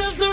There's no.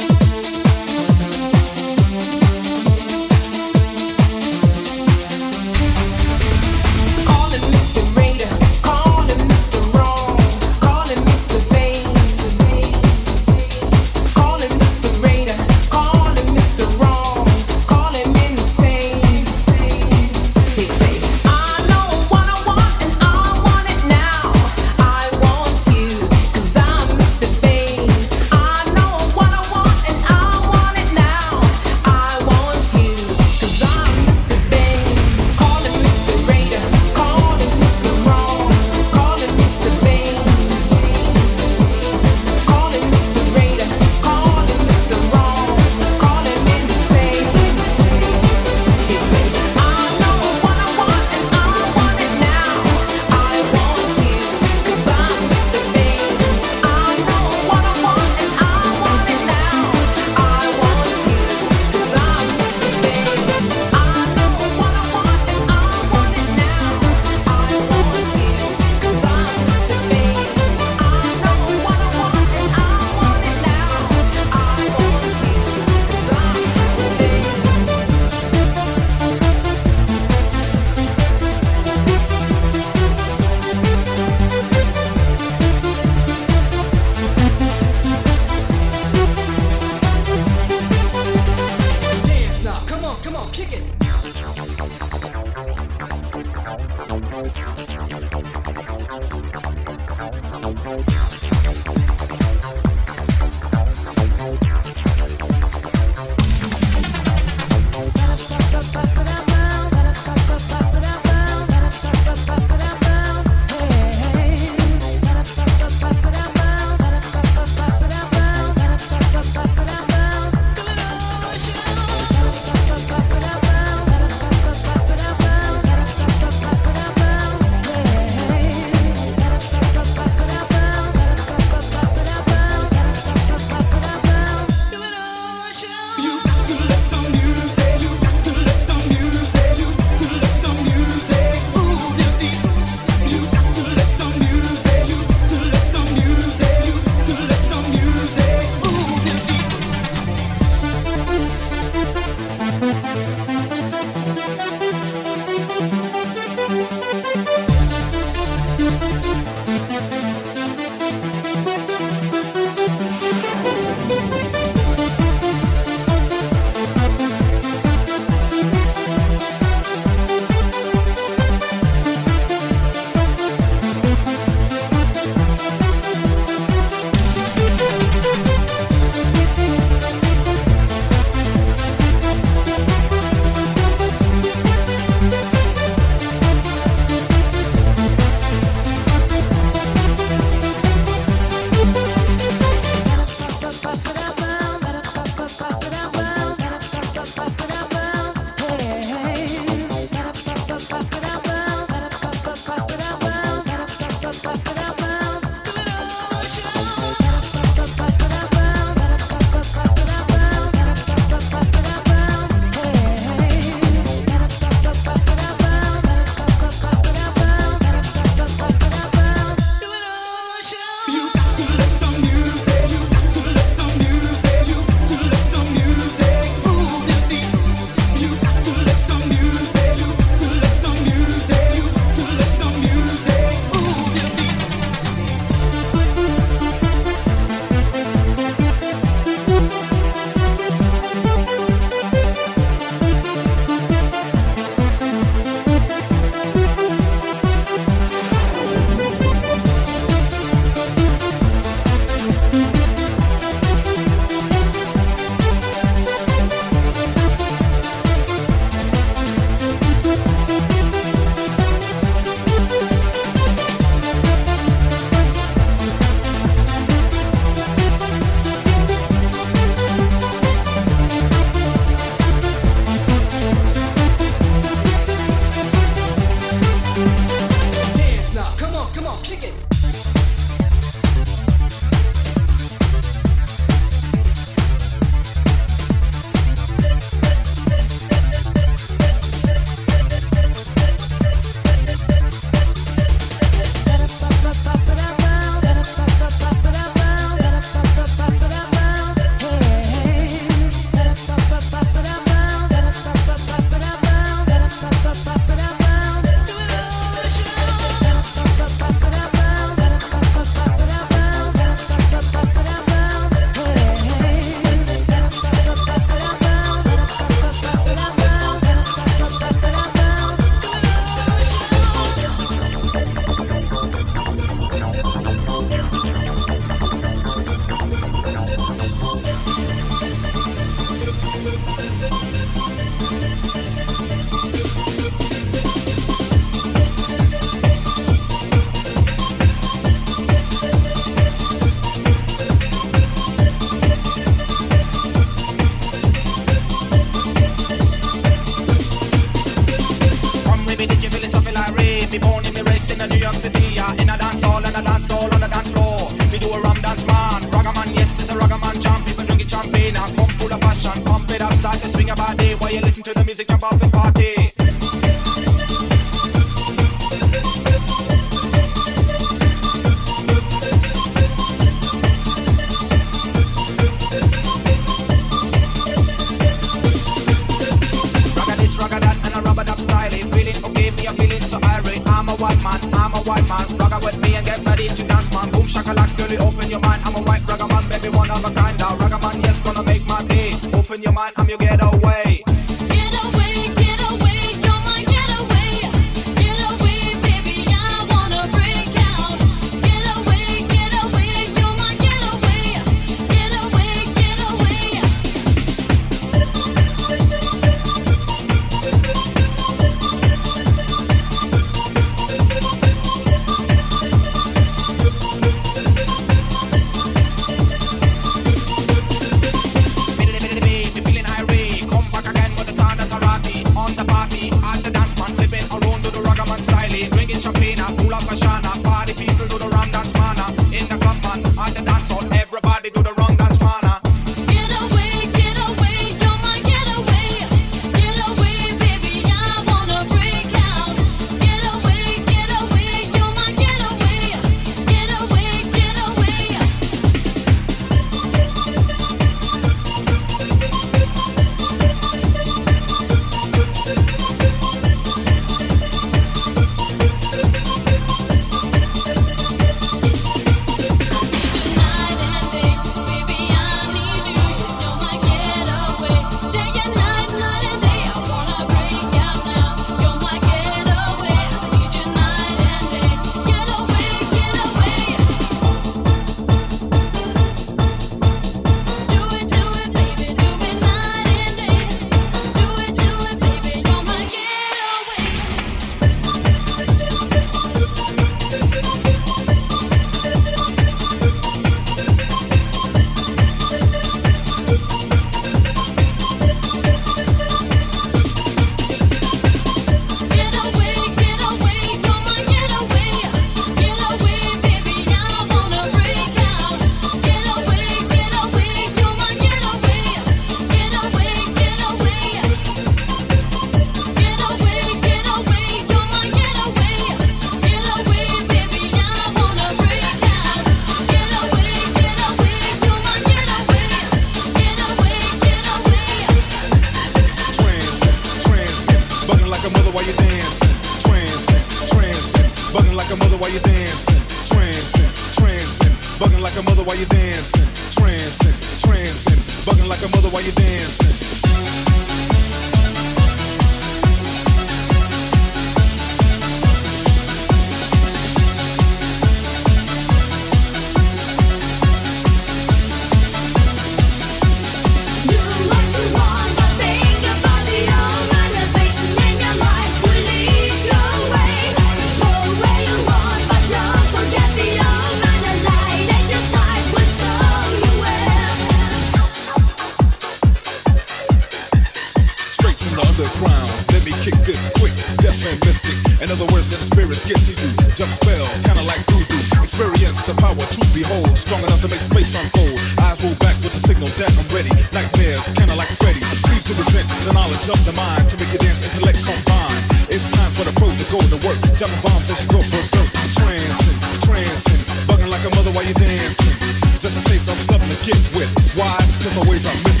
knowledge of the mind to make your dance intellect combine. It's time for the pro to go to work. dropping bombs as you go berserk. Trancing, trancing, bugging like a mother while you're dancing. Just in case I'm something to get with. Why? Cause my ways are missing.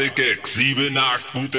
dicke 7, 8, gut